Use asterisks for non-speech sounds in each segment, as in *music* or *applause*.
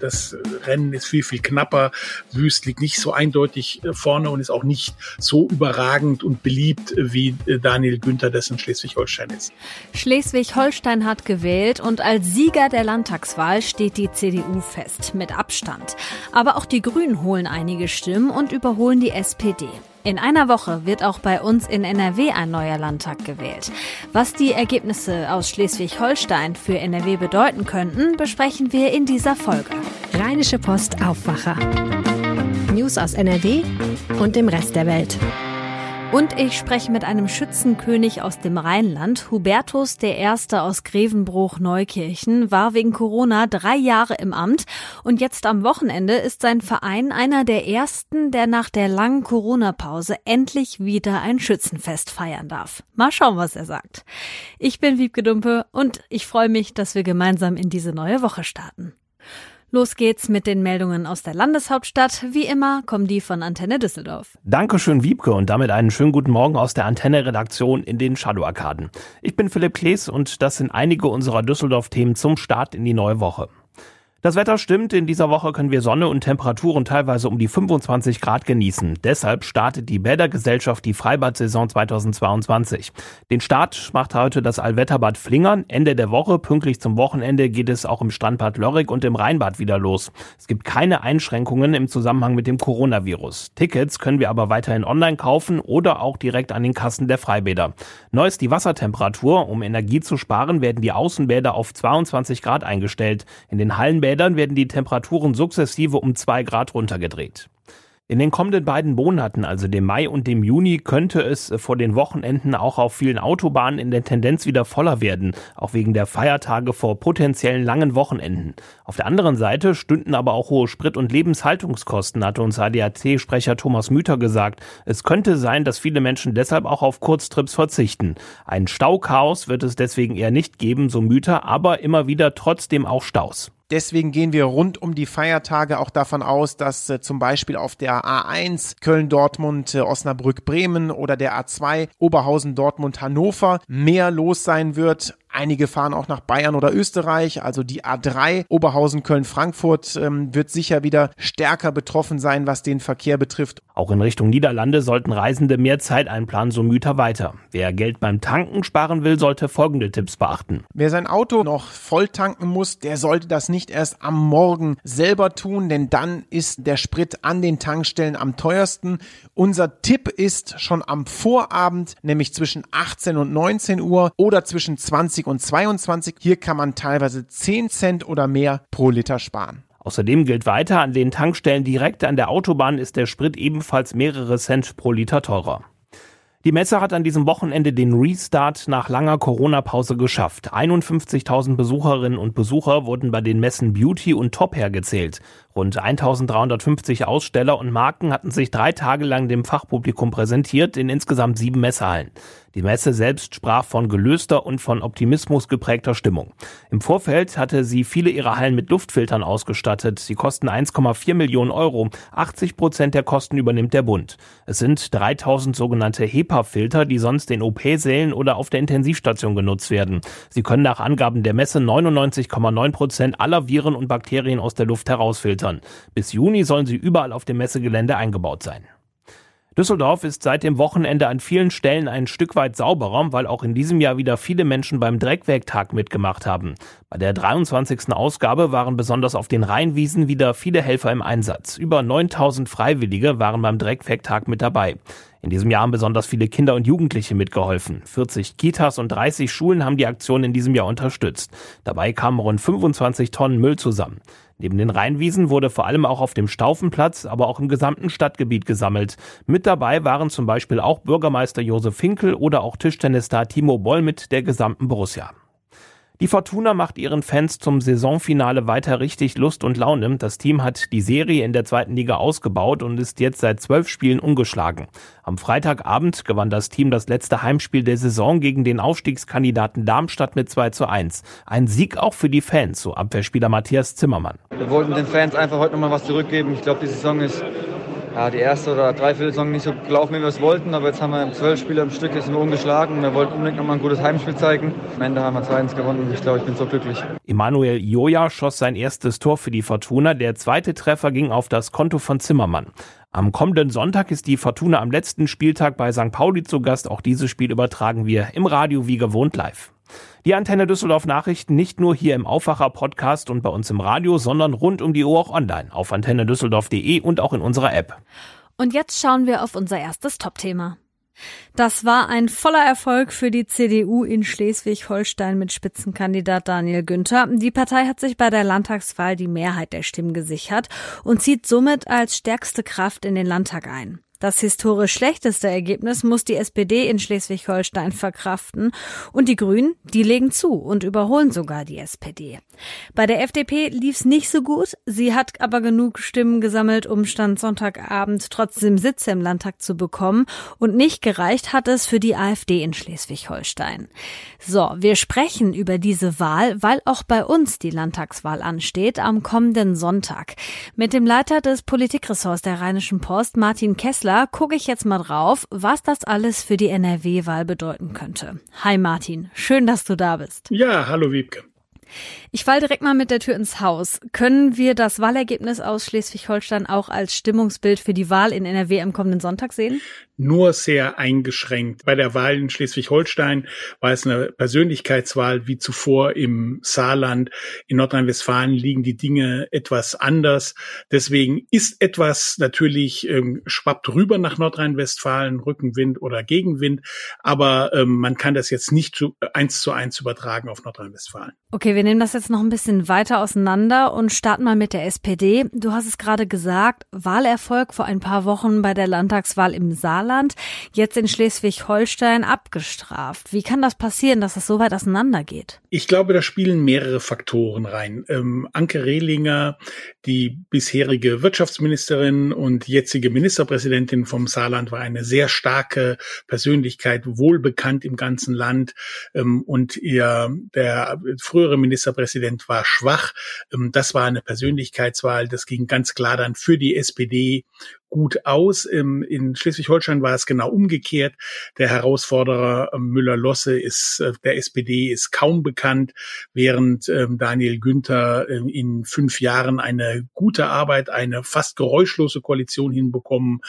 Das Rennen ist viel, viel knapper. Wüst liegt nicht so eindeutig äh, vorne und ist auch nicht so überragend und beliebt wie äh, Daniel Günther, das in Schleswig-Holstein ist. Schleswig-Holstein hat gewählt und als Sieger der Landtagswahl steht die CDU fest, mit Abstand. Aber auch die Grünen holen einige Stimmen und überholen die SPD. In einer Woche wird auch bei uns in NRW ein neuer Landtag gewählt. Was die Ergebnisse aus Schleswig-Holstein für NRW bedeuten könnten, besprechen wir in dieser Folge. Rheinische Post Aufwacher. News aus NRW und dem Rest der Welt. Und ich spreche mit einem Schützenkönig aus dem Rheinland. Hubertus I. aus Grevenbruch-Neukirchen war wegen Corona drei Jahre im Amt und jetzt am Wochenende ist sein Verein einer der ersten, der nach der langen Corona-Pause endlich wieder ein Schützenfest feiern darf. Mal schauen, was er sagt. Ich bin Wiebke Dumpe und ich freue mich, dass wir gemeinsam in diese neue Woche starten. Los geht's mit den Meldungen aus der Landeshauptstadt. Wie immer kommen die von Antenne Düsseldorf. Dankeschön, Wiebke, und damit einen schönen guten Morgen aus der Antenne-Redaktion in den Shadow-Arkaden. Ich bin Philipp Klees und das sind einige unserer Düsseldorf-Themen zum Start in die neue Woche. Das Wetter stimmt. In dieser Woche können wir Sonne und Temperaturen teilweise um die 25 Grad genießen. Deshalb startet die Bädergesellschaft die Freibad-Saison 2022. Den Start macht heute das Allwetterbad Flingern. Ende der Woche, pünktlich zum Wochenende, geht es auch im Strandbad Lörrick und im Rheinbad wieder los. Es gibt keine Einschränkungen im Zusammenhang mit dem Coronavirus. Tickets können wir aber weiterhin online kaufen oder auch direkt an den Kassen der Freibäder. Neu ist die Wassertemperatur. Um Energie zu sparen, werden die Außenbäder auf 22 Grad eingestellt. In den Hallenbädern Bädern werden die Temperaturen sukzessive um zwei Grad runtergedreht. In den kommenden beiden Monaten, also dem Mai und dem Juni, könnte es vor den Wochenenden auch auf vielen Autobahnen in der Tendenz wieder voller werden, auch wegen der Feiertage vor potenziellen langen Wochenenden. Auf der anderen Seite stünden aber auch hohe Sprit- und Lebenshaltungskosten, hatte uns ADAC-Sprecher Thomas Müther gesagt. Es könnte sein, dass viele Menschen deshalb auch auf Kurztrips verzichten. Ein Stauchaos wird es deswegen eher nicht geben, so Müther, aber immer wieder trotzdem auch Staus. Deswegen gehen wir rund um die Feiertage auch davon aus, dass äh, zum Beispiel auf der A1 Köln-Dortmund, äh, Osnabrück-Bremen oder der A2 Oberhausen-Dortmund-Hannover mehr los sein wird Einige fahren auch nach Bayern oder Österreich. Also die A3 Oberhausen, Köln, Frankfurt ähm, wird sicher wieder stärker betroffen sein, was den Verkehr betrifft. Auch in Richtung Niederlande sollten Reisende mehr Zeit einplanen, so Müter weiter. Wer Geld beim Tanken sparen will, sollte folgende Tipps beachten. Wer sein Auto noch voll tanken muss, der sollte das nicht erst am Morgen selber tun, denn dann ist der Sprit an den Tankstellen am teuersten. Unser Tipp ist schon am Vorabend, nämlich zwischen 18 und 19 Uhr oder zwischen 20 20 und 22. Hier kann man teilweise 10 Cent oder mehr pro Liter sparen. Außerdem gilt weiter, an den Tankstellen direkt an der Autobahn ist der Sprit ebenfalls mehrere Cent pro Liter teurer. Die Messe hat an diesem Wochenende den Restart nach langer Corona-Pause geschafft. 51.000 Besucherinnen und Besucher wurden bei den Messen Beauty und Top hergezählt. Rund 1350 Aussteller und Marken hatten sich drei Tage lang dem Fachpublikum präsentiert in insgesamt sieben Messehallen. Die Messe selbst sprach von gelöster und von Optimismus geprägter Stimmung. Im Vorfeld hatte sie viele ihrer Hallen mit Luftfiltern ausgestattet. Sie kosten 1,4 Millionen Euro. 80 Prozent der Kosten übernimmt der Bund. Es sind 3000 sogenannte HEPA-Filter, die sonst in OP-Sälen oder auf der Intensivstation genutzt werden. Sie können nach Angaben der Messe 99,9 Prozent aller Viren und Bakterien aus der Luft herausfiltern. Bis Juni sollen sie überall auf dem Messegelände eingebaut sein. Düsseldorf ist seit dem Wochenende an vielen Stellen ein Stück weit sauberer, weil auch in diesem Jahr wieder viele Menschen beim Dreckwegtag mitgemacht haben. Bei der 23. Ausgabe waren besonders auf den Rheinwiesen wieder viele Helfer im Einsatz. Über 9000 Freiwillige waren beim Dreckwegtag mit dabei. In diesem Jahr haben besonders viele Kinder und Jugendliche mitgeholfen. 40 Kitas und 30 Schulen haben die Aktion in diesem Jahr unterstützt. Dabei kamen rund 25 Tonnen Müll zusammen. Neben den Rheinwiesen wurde vor allem auch auf dem Staufenplatz, aber auch im gesamten Stadtgebiet gesammelt. Mit dabei waren zum Beispiel auch Bürgermeister Josef Finkel oder auch Tischtennisstar Timo Boll mit der gesamten Borussia. Die Fortuna macht ihren Fans zum Saisonfinale weiter richtig Lust und Laune. Das Team hat die Serie in der zweiten Liga ausgebaut und ist jetzt seit zwölf Spielen ungeschlagen. Am Freitagabend gewann das Team das letzte Heimspiel der Saison gegen den Aufstiegskandidaten Darmstadt mit 2 zu 1. Ein Sieg auch für die Fans, so Abwehrspieler Matthias Zimmermann. Wir wollten den Fans einfach heute nochmal was zurückgeben. Ich glaube, die Saison ist ja, die erste oder dreiviertel Saison nicht so gelaufen, wie wir es wollten. Aber jetzt haben wir zwölf Spiele am Stück, jetzt sind wir ungeschlagen. Wir wollten unbedingt nochmal ein gutes Heimspiel zeigen. Am Ende haben wir 2-1 gewonnen. Ich glaube, ich bin so glücklich. Emanuel Joja schoss sein erstes Tor für die Fortuna. Der zweite Treffer ging auf das Konto von Zimmermann. Am kommenden Sonntag ist die Fortuna am letzten Spieltag bei St. Pauli zu Gast. Auch dieses Spiel übertragen wir im Radio wie gewohnt live. Die Antenne Düsseldorf Nachrichten nicht nur hier im Aufwacher Podcast und bei uns im Radio, sondern rund um die Uhr auch online auf antennedüsseldorf.de und auch in unserer App. Und jetzt schauen wir auf unser erstes Top-Thema. Das war ein voller Erfolg für die CDU in Schleswig-Holstein mit Spitzenkandidat Daniel Günther. Die Partei hat sich bei der Landtagswahl die Mehrheit der Stimmen gesichert und zieht somit als stärkste Kraft in den Landtag ein. Das historisch schlechteste Ergebnis muss die SPD in Schleswig-Holstein verkraften und die Grünen, die legen zu und überholen sogar die SPD. Bei der FDP lief's nicht so gut, sie hat aber genug Stimmen gesammelt, um Stand Sonntagabend trotzdem Sitze im Landtag zu bekommen und nicht gereicht hat es für die AfD in Schleswig-Holstein. So, wir sprechen über diese Wahl, weil auch bei uns die Landtagswahl ansteht am kommenden Sonntag. Mit dem Leiter des Politikressorts der Rheinischen Post, Martin Kessler, Künstler gucke ich jetzt mal drauf, was das alles für die NRW-Wahl bedeuten könnte. Hi Martin, schön, dass du da bist. Ja, hallo Wiebke. Ich fall direkt mal mit der Tür ins Haus. Können wir das Wahlergebnis aus Schleswig-Holstein auch als Stimmungsbild für die Wahl in NRW am kommenden Sonntag sehen? Nur sehr eingeschränkt. Bei der Wahl in Schleswig-Holstein war es eine Persönlichkeitswahl wie zuvor im Saarland. In Nordrhein-Westfalen liegen die Dinge etwas anders. Deswegen ist etwas natürlich ähm, schwappt rüber nach Nordrhein-Westfalen, Rückenwind oder Gegenwind. Aber ähm, man kann das jetzt nicht zu, eins zu eins übertragen auf Nordrhein-Westfalen. Okay, wir nehmen das jetzt noch ein bisschen weiter auseinander und starten mal mit der SPD. Du hast es gerade gesagt, Wahlerfolg vor ein paar Wochen bei der Landtagswahl im Saarland. Saarland, jetzt in Schleswig-Holstein abgestraft. Wie kann das passieren, dass das so weit auseinandergeht? Ich glaube, da spielen mehrere Faktoren rein. Ähm, Anke Rehlinger, die bisherige Wirtschaftsministerin und jetzige Ministerpräsidentin vom Saarland, war eine sehr starke Persönlichkeit, wohlbekannt im ganzen Land. Ähm, und ihr, der frühere Ministerpräsident war schwach. Ähm, das war eine Persönlichkeitswahl. Das ging ganz klar dann für die SPD gut aus. in Schleswig-Holstein war es genau umgekehrt. Der Herausforderer ähm, Müller-Losse ist äh, der SPD ist kaum bekannt, während ähm, Daniel Günther ähm, in fünf Jahren eine gute Arbeit, eine fast geräuschlose Koalition hinbekommen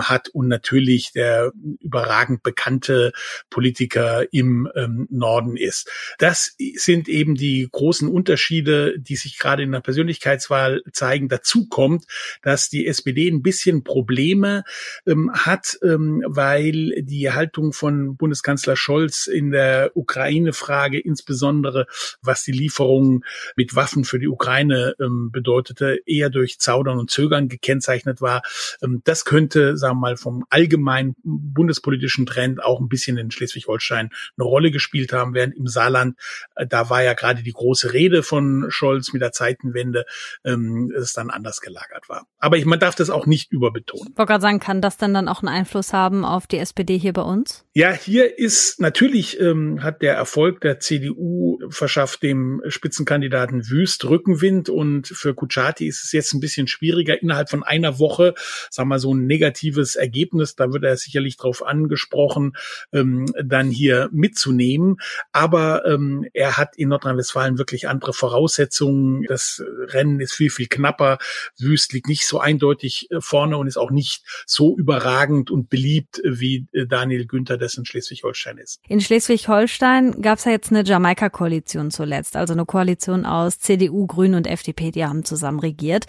hat und natürlich der überragend bekannte Politiker im Norden ist. Das sind eben die großen Unterschiede, die sich gerade in der Persönlichkeitswahl zeigen. Dazu kommt, dass die SPD ein bisschen bisschen Probleme ähm, hat, ähm, weil die Haltung von Bundeskanzler Scholz in der Ukraine-Frage, insbesondere was die Lieferungen mit Waffen für die Ukraine ähm, bedeutete, eher durch Zaudern und Zögern gekennzeichnet war. Ähm, das könnte, sagen wir mal, vom allgemeinen bundespolitischen Trend auch ein bisschen in Schleswig-Holstein eine Rolle gespielt haben, während im Saarland, äh, da war ja gerade die große Rede von Scholz mit der Zeitenwende, ähm, es dann anders gelagert war. Aber ich, man darf das auch nicht über überbetonen. Ich wollte gerade sagen, kann das denn dann auch einen Einfluss haben auf die SPD hier bei uns? Ja, hier ist natürlich ähm, hat der Erfolg der CDU verschafft dem Spitzenkandidaten Wüst Rückenwind und für Kuchati ist es jetzt ein bisschen schwieriger innerhalb von einer Woche, sagen wir so ein negatives Ergebnis, da wird er sicherlich drauf angesprochen, ähm, dann hier mitzunehmen. Aber ähm, er hat in Nordrhein-Westfalen wirklich andere Voraussetzungen. Das Rennen ist viel, viel knapper. Wüst liegt nicht so eindeutig äh, vorne vorne und ist auch nicht so überragend und beliebt wie äh, Daniel Günther, das in Schleswig-Holstein ist. In Schleswig-Holstein gab es ja jetzt eine Jamaika-Koalition zuletzt, also eine Koalition aus CDU, Grünen und FDP, die haben zusammen regiert.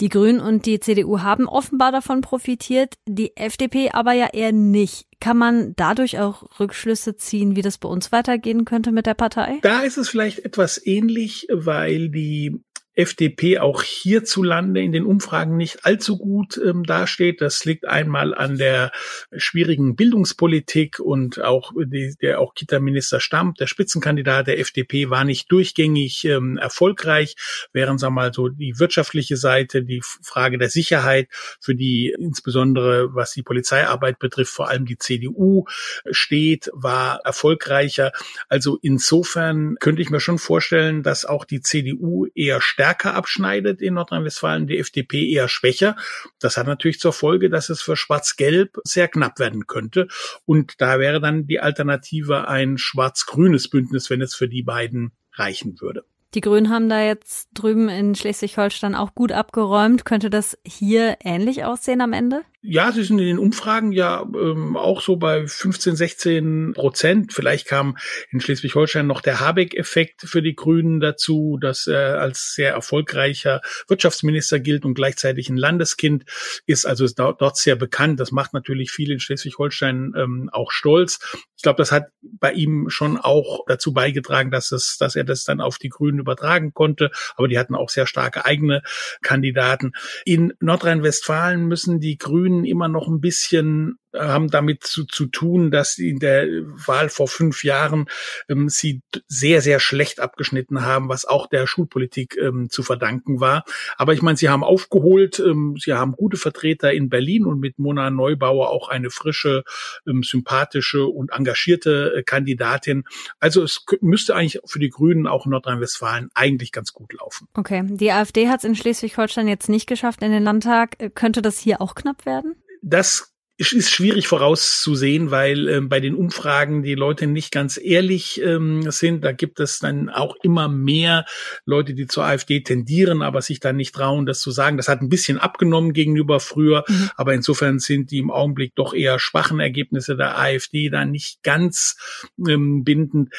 Die Grünen und die CDU haben offenbar davon profitiert, die FDP aber ja eher nicht. Kann man dadurch auch Rückschlüsse ziehen, wie das bei uns weitergehen könnte mit der Partei? Da ist es vielleicht etwas ähnlich, weil die FDP auch hierzulande in den Umfragen nicht allzu gut ähm, dasteht. Das liegt einmal an der schwierigen Bildungspolitik und auch die, der auch Kita-Minister Stamp, der Spitzenkandidat der FDP, war nicht durchgängig ähm, erfolgreich, während sagen wir mal so die wirtschaftliche Seite, die Frage der Sicherheit, für die insbesondere was die Polizeiarbeit betrifft, vor allem die CDU steht, war erfolgreicher. Also insofern könnte ich mir schon vorstellen, dass auch die CDU eher stärker stärker abschneidet in Nordrhein-Westfalen, die FDP eher schwächer. Das hat natürlich zur Folge, dass es für Schwarz-Gelb sehr knapp werden könnte. Und da wäre dann die Alternative ein schwarz-grünes Bündnis, wenn es für die beiden reichen würde. Die Grünen haben da jetzt drüben in Schleswig-Holstein auch gut abgeräumt. Könnte das hier ähnlich aussehen am Ende? Ja, sie sind in den Umfragen ja ähm, auch so bei 15, 16 Prozent. Vielleicht kam in Schleswig-Holstein noch der Habeck-Effekt für die Grünen dazu, dass er als sehr erfolgreicher Wirtschaftsminister gilt und gleichzeitig ein Landeskind ist. Also ist dort sehr bekannt. Das macht natürlich viele in Schleswig-Holstein ähm, auch stolz. Ich glaube, das hat bei ihm schon auch dazu beigetragen, dass es, dass er das dann auf die Grünen übertragen konnte. Aber die hatten auch sehr starke eigene Kandidaten. In Nordrhein-Westfalen müssen die Grünen Immer noch ein bisschen haben damit zu, zu tun, dass in der Wahl vor fünf Jahren ähm, sie sehr, sehr schlecht abgeschnitten haben, was auch der Schulpolitik ähm, zu verdanken war. Aber ich meine, sie haben aufgeholt, ähm, sie haben gute Vertreter in Berlin und mit Mona Neubauer auch eine frische, ähm, sympathische und engagierte äh, Kandidatin. Also es müsste eigentlich für die Grünen auch in Nordrhein-Westfalen eigentlich ganz gut laufen. Okay, die AfD hat es in Schleswig-Holstein jetzt nicht geschafft in den Landtag. Könnte das hier auch knapp werden? Das ist schwierig vorauszusehen, weil ähm, bei den Umfragen die Leute nicht ganz ehrlich ähm, sind. Da gibt es dann auch immer mehr Leute, die zur AfD tendieren, aber sich dann nicht trauen, das zu sagen. Das hat ein bisschen abgenommen gegenüber früher, mhm. aber insofern sind die im Augenblick doch eher schwachen Ergebnisse der AfD da nicht ganz ähm, bindend.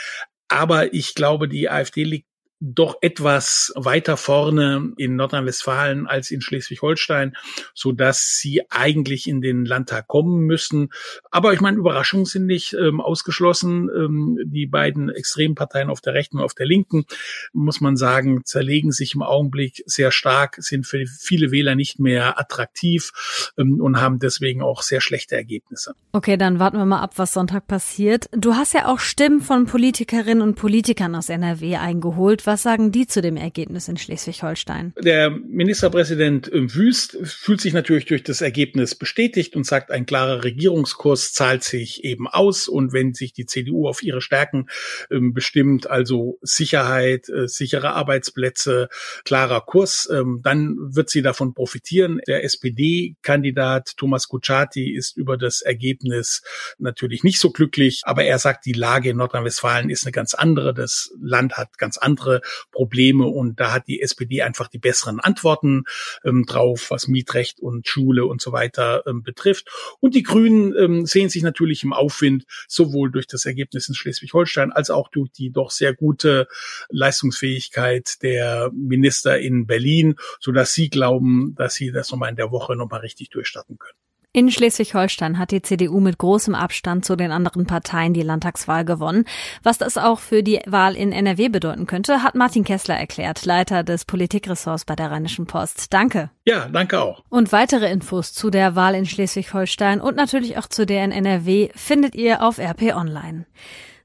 Aber ich glaube, die AfD liegt doch etwas weiter vorne in Nordrhein-Westfalen als in Schleswig-Holstein, so dass sie eigentlich in den Landtag kommen müssen. Aber ich meine, Überraschungen sind nicht ähm, ausgeschlossen. Ähm, die beiden Extremparteien auf der rechten und auf der linken, muss man sagen, zerlegen sich im Augenblick sehr stark, sind für viele Wähler nicht mehr attraktiv ähm, und haben deswegen auch sehr schlechte Ergebnisse. Okay, dann warten wir mal ab, was Sonntag passiert. Du hast ja auch Stimmen von Politikerinnen und Politikern aus NRW eingeholt. Was was sagen die zu dem Ergebnis in Schleswig-Holstein? Der Ministerpräsident Wüst fühlt sich natürlich durch das Ergebnis bestätigt und sagt, ein klarer Regierungskurs zahlt sich eben aus. Und wenn sich die CDU auf ihre Stärken ähm, bestimmt, also Sicherheit, äh, sichere Arbeitsplätze, klarer Kurs, ähm, dann wird sie davon profitieren. Der SPD-Kandidat Thomas Kutschaty ist über das Ergebnis natürlich nicht so glücklich, aber er sagt, die Lage in Nordrhein-Westfalen ist eine ganz andere. Das Land hat ganz andere Probleme und da hat die SPD einfach die besseren Antworten ähm, drauf, was Mietrecht und Schule und so weiter ähm, betrifft. Und die Grünen ähm, sehen sich natürlich im Aufwind, sowohl durch das Ergebnis in Schleswig-Holstein als auch durch die doch sehr gute Leistungsfähigkeit der Minister in Berlin, so dass sie glauben, dass sie das nochmal in der Woche nochmal richtig durchstarten können. In Schleswig-Holstein hat die CDU mit großem Abstand zu den anderen Parteien die Landtagswahl gewonnen. Was das auch für die Wahl in NRW bedeuten könnte, hat Martin Kessler erklärt, Leiter des Politikressorts bei der Rheinischen Post. Danke. Ja, danke auch. Und weitere Infos zu der Wahl in Schleswig-Holstein und natürlich auch zu der in NRW findet ihr auf RP Online.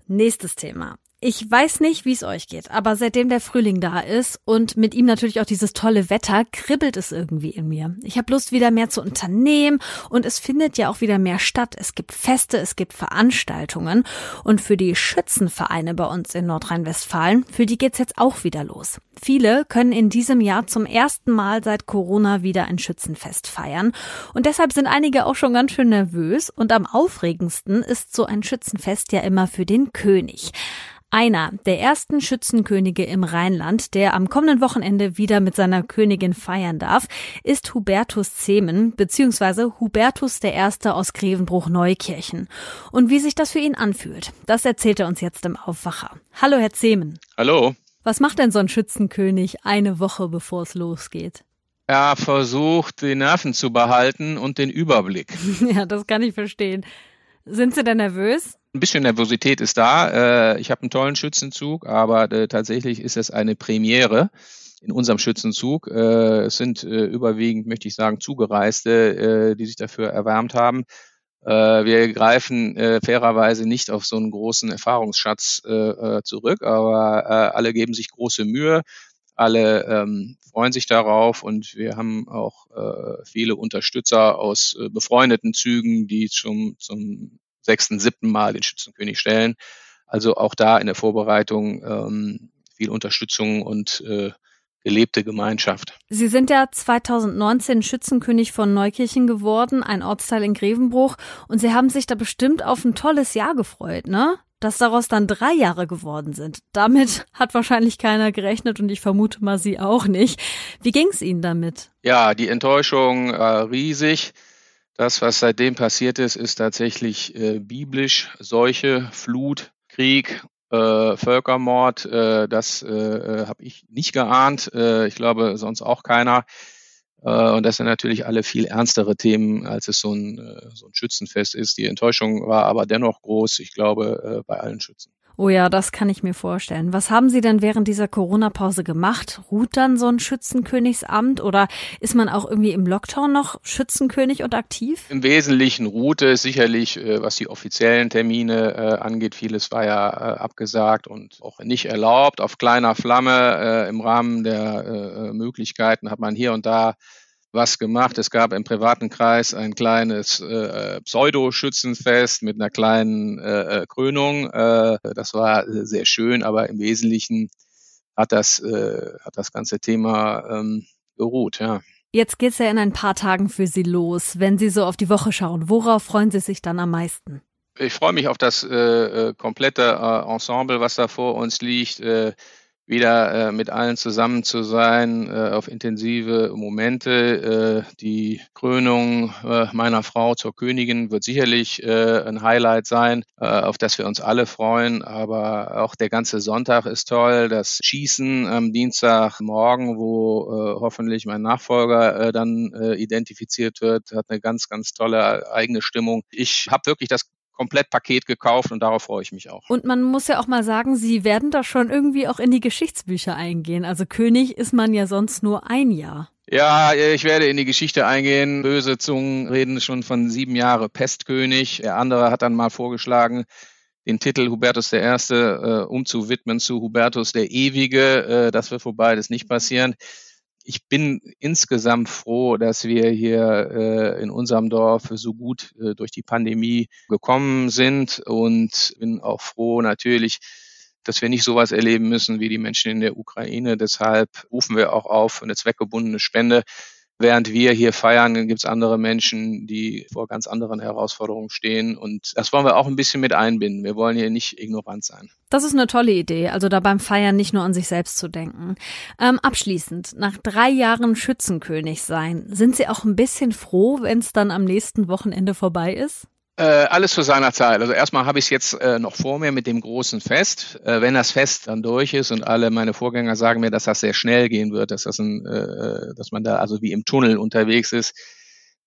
Nächstes Thema. Ich weiß nicht, wie es euch geht, aber seitdem der Frühling da ist und mit ihm natürlich auch dieses tolle Wetter, kribbelt es irgendwie in mir. Ich habe Lust, wieder mehr zu unternehmen und es findet ja auch wieder mehr statt. Es gibt Feste, es gibt Veranstaltungen und für die Schützenvereine bei uns in Nordrhein-Westfalen, für die geht's jetzt auch wieder los. Viele können in diesem Jahr zum ersten Mal seit Corona wieder ein Schützenfest feiern und deshalb sind einige auch schon ganz schön nervös und am aufregendsten ist so ein Schützenfest ja immer für den König. Einer der ersten Schützenkönige im Rheinland, der am kommenden Wochenende wieder mit seiner Königin feiern darf, ist Hubertus Zehmen bzw. Hubertus I. aus Grevenbruch-Neukirchen. Und wie sich das für ihn anfühlt, das erzählt er uns jetzt im Aufwacher. Hallo, Herr Zehmen. Hallo. Was macht denn so ein Schützenkönig eine Woche bevor es losgeht? Er versucht, die Nerven zu behalten und den Überblick. *laughs* ja, das kann ich verstehen. Sind Sie denn nervös? Ein bisschen Nervosität ist da. Äh, ich habe einen tollen Schützenzug, aber äh, tatsächlich ist es eine Premiere in unserem Schützenzug. Äh, es sind überwiegend, möchte ich sagen, Zugereiste, die sich dafür erwärmt haben. Wir greifen fairerweise nicht auf so einen großen Erfahrungsschatz zurück, aber alle geben sich große Mühe. Alle ähm, freuen sich darauf und wir haben auch viele Unterstützer aus befreundeten Zügen, die zum, zum sechsten, siebten Mal den Schützenkönig stellen. Also auch da in der Vorbereitung ähm, viel Unterstützung und äh, gelebte Gemeinschaft. Sie sind ja 2019 Schützenkönig von Neukirchen geworden, ein Ortsteil in Grevenbruch, und Sie haben sich da bestimmt auf ein tolles Jahr gefreut, ne? Dass daraus dann drei Jahre geworden sind. Damit *laughs* hat wahrscheinlich keiner gerechnet und ich vermute mal Sie auch nicht. Wie ging's Ihnen damit? Ja, die Enttäuschung äh, riesig. Das, was seitdem passiert ist, ist tatsächlich äh, biblisch. Seuche, Flut, Krieg äh, Völkermord, äh, das äh, äh habe ich nicht geahnt. Äh, ich glaube sonst auch keiner. Äh, und das sind natürlich alle viel ernstere Themen, als es so ein, äh, so ein Schützenfest ist. Die Enttäuschung war aber dennoch groß, ich glaube, äh, bei allen Schützen. Oh ja, das kann ich mir vorstellen. Was haben Sie denn während dieser Corona-Pause gemacht? Ruht dann so ein Schützenkönigsamt oder ist man auch irgendwie im Lockdown noch Schützenkönig und aktiv? Im Wesentlichen ruhte sicherlich, äh, was die offiziellen Termine äh, angeht. Vieles war ja äh, abgesagt und auch nicht erlaubt. Auf kleiner Flamme im Rahmen der Möglichkeiten hat man hier und da was gemacht. Es gab im privaten Kreis ein kleines äh, Pseudo-Schützenfest mit einer kleinen äh, äh Krönung. Äh, das war sehr schön, aber im Wesentlichen hat das, äh, hat das ganze Thema ähm, beruht, ja. Jetzt geht's ja in ein paar Tagen für Sie los. Wenn Sie so auf die Woche schauen, worauf freuen Sie sich dann am meisten? Ich freue mich auf das äh, äh komplette äh, Ensemble, was da vor uns liegt. Äh, wieder äh, mit allen zusammen zu sein, äh, auf intensive Momente. Äh, die Krönung äh, meiner Frau zur Königin wird sicherlich äh, ein Highlight sein, äh, auf das wir uns alle freuen. Aber auch der ganze Sonntag ist toll. Das Schießen am Dienstagmorgen, wo äh, hoffentlich mein Nachfolger äh, dann äh, identifiziert wird, hat eine ganz, ganz tolle eigene Stimmung. Ich habe wirklich das Komplettpaket gekauft und darauf freue ich mich auch. Und man muss ja auch mal sagen, Sie werden da schon irgendwie auch in die Geschichtsbücher eingehen. Also König ist man ja sonst nur ein Jahr. Ja, ich werde in die Geschichte eingehen. Böse Zungen reden schon von sieben Jahre Pestkönig. Der andere hat dann mal vorgeschlagen, den Titel Hubertus I. Äh, umzuwidmen zu Hubertus der Ewige. Äh, das wird vorbei, das nicht passieren ich bin insgesamt froh, dass wir hier äh, in unserem Dorf so gut äh, durch die Pandemie gekommen sind und bin auch froh natürlich, dass wir nicht sowas erleben müssen wie die Menschen in der Ukraine. Deshalb rufen wir auch auf eine zweckgebundene Spende Während wir hier feiern, gibt es andere Menschen, die vor ganz anderen Herausforderungen stehen. Und das wollen wir auch ein bisschen mit einbinden. Wir wollen hier nicht ignorant sein. Das ist eine tolle Idee, also da beim Feiern nicht nur an sich selbst zu denken. Ähm, abschließend, nach drei Jahren Schützenkönig sein, sind Sie auch ein bisschen froh, wenn es dann am nächsten Wochenende vorbei ist? Äh, alles zu seiner Zeit. Also erstmal habe ich es jetzt äh, noch vor mir mit dem großen Fest. Äh, wenn das Fest dann durch ist und alle meine Vorgänger sagen mir, dass das sehr schnell gehen wird, dass das ein, äh, dass man da also wie im Tunnel unterwegs ist,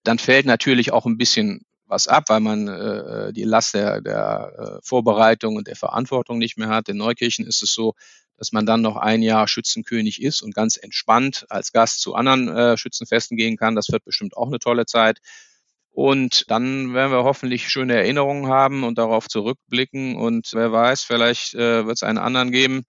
dann fällt natürlich auch ein bisschen was ab, weil man äh, die Last der, der äh, Vorbereitung und der Verantwortung nicht mehr hat. In Neukirchen ist es so, dass man dann noch ein Jahr Schützenkönig ist und ganz entspannt als Gast zu anderen äh, Schützenfesten gehen kann. Das wird bestimmt auch eine tolle Zeit. Und dann werden wir hoffentlich schöne Erinnerungen haben und darauf zurückblicken. Und wer weiß, vielleicht äh, wird es einen anderen geben,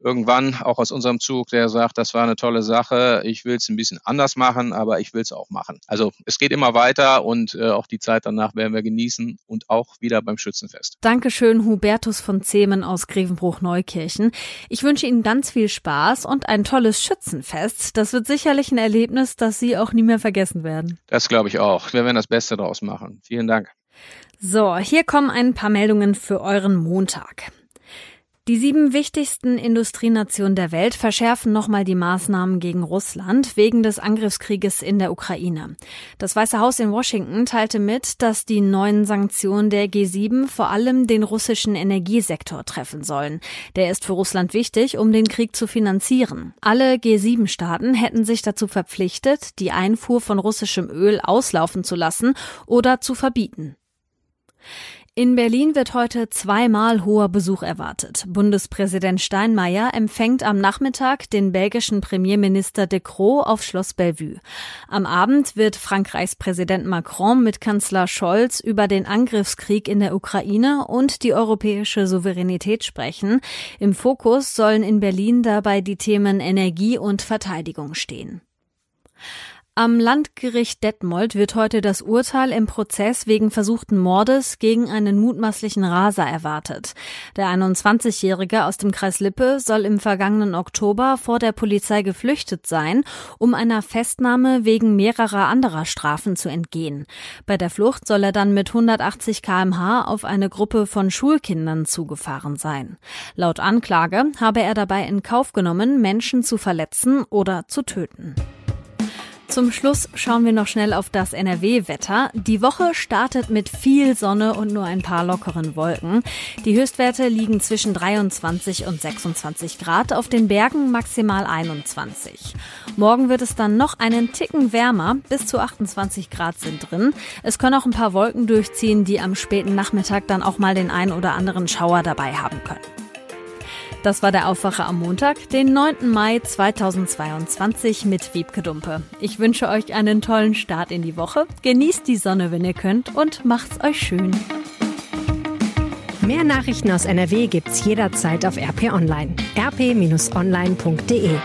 irgendwann auch aus unserem Zug, der sagt, das war eine tolle Sache, ich will es ein bisschen anders machen, aber ich will es auch machen. Also es geht immer weiter und äh, auch die Zeit danach werden wir genießen und auch wieder beim Schützenfest. Dankeschön, Hubertus von Zehmen aus Grevenbruch-Neukirchen. Ich wünsche Ihnen ganz viel Spaß und ein tolles Schützenfest. Das wird sicherlich ein Erlebnis, das Sie auch nie mehr vergessen werden. Das glaube ich auch. Wir werden das Beste daraus machen. Vielen Dank. So, hier kommen ein paar Meldungen für euren Montag. Die sieben wichtigsten Industrienationen der Welt verschärfen nochmal die Maßnahmen gegen Russland wegen des Angriffskrieges in der Ukraine. Das Weiße Haus in Washington teilte mit, dass die neuen Sanktionen der G7 vor allem den russischen Energiesektor treffen sollen. Der ist für Russland wichtig, um den Krieg zu finanzieren. Alle G7-Staaten hätten sich dazu verpflichtet, die Einfuhr von russischem Öl auslaufen zu lassen oder zu verbieten. In Berlin wird heute zweimal hoher Besuch erwartet. Bundespräsident Steinmeier empfängt am Nachmittag den belgischen Premierminister de Croo auf Schloss Bellevue. Am Abend wird Frankreichs Präsident Macron mit Kanzler Scholz über den Angriffskrieg in der Ukraine und die europäische Souveränität sprechen. Im Fokus sollen in Berlin dabei die Themen Energie und Verteidigung stehen. Am Landgericht Detmold wird heute das Urteil im Prozess wegen versuchten Mordes gegen einen mutmaßlichen Raser erwartet. Der 21-Jährige aus dem Kreis Lippe soll im vergangenen Oktober vor der Polizei geflüchtet sein, um einer Festnahme wegen mehrerer anderer Strafen zu entgehen. Bei der Flucht soll er dann mit 180 kmh auf eine Gruppe von Schulkindern zugefahren sein. Laut Anklage habe er dabei in Kauf genommen, Menschen zu verletzen oder zu töten. Zum Schluss schauen wir noch schnell auf das NRW-Wetter. Die Woche startet mit viel Sonne und nur ein paar lockeren Wolken. Die Höchstwerte liegen zwischen 23 und 26 Grad, auf den Bergen maximal 21. Morgen wird es dann noch einen Ticken wärmer, bis zu 28 Grad sind drin. Es können auch ein paar Wolken durchziehen, die am späten Nachmittag dann auch mal den ein oder anderen Schauer dabei haben können. Das war der Aufwacher am Montag, den 9. Mai 2022 mit Wiebke Dumpe. Ich wünsche euch einen tollen Start in die Woche. Genießt die Sonne, wenn ihr könnt und macht's euch schön. Mehr Nachrichten aus NRW gibt's jederzeit auf RP Online. rp-online.de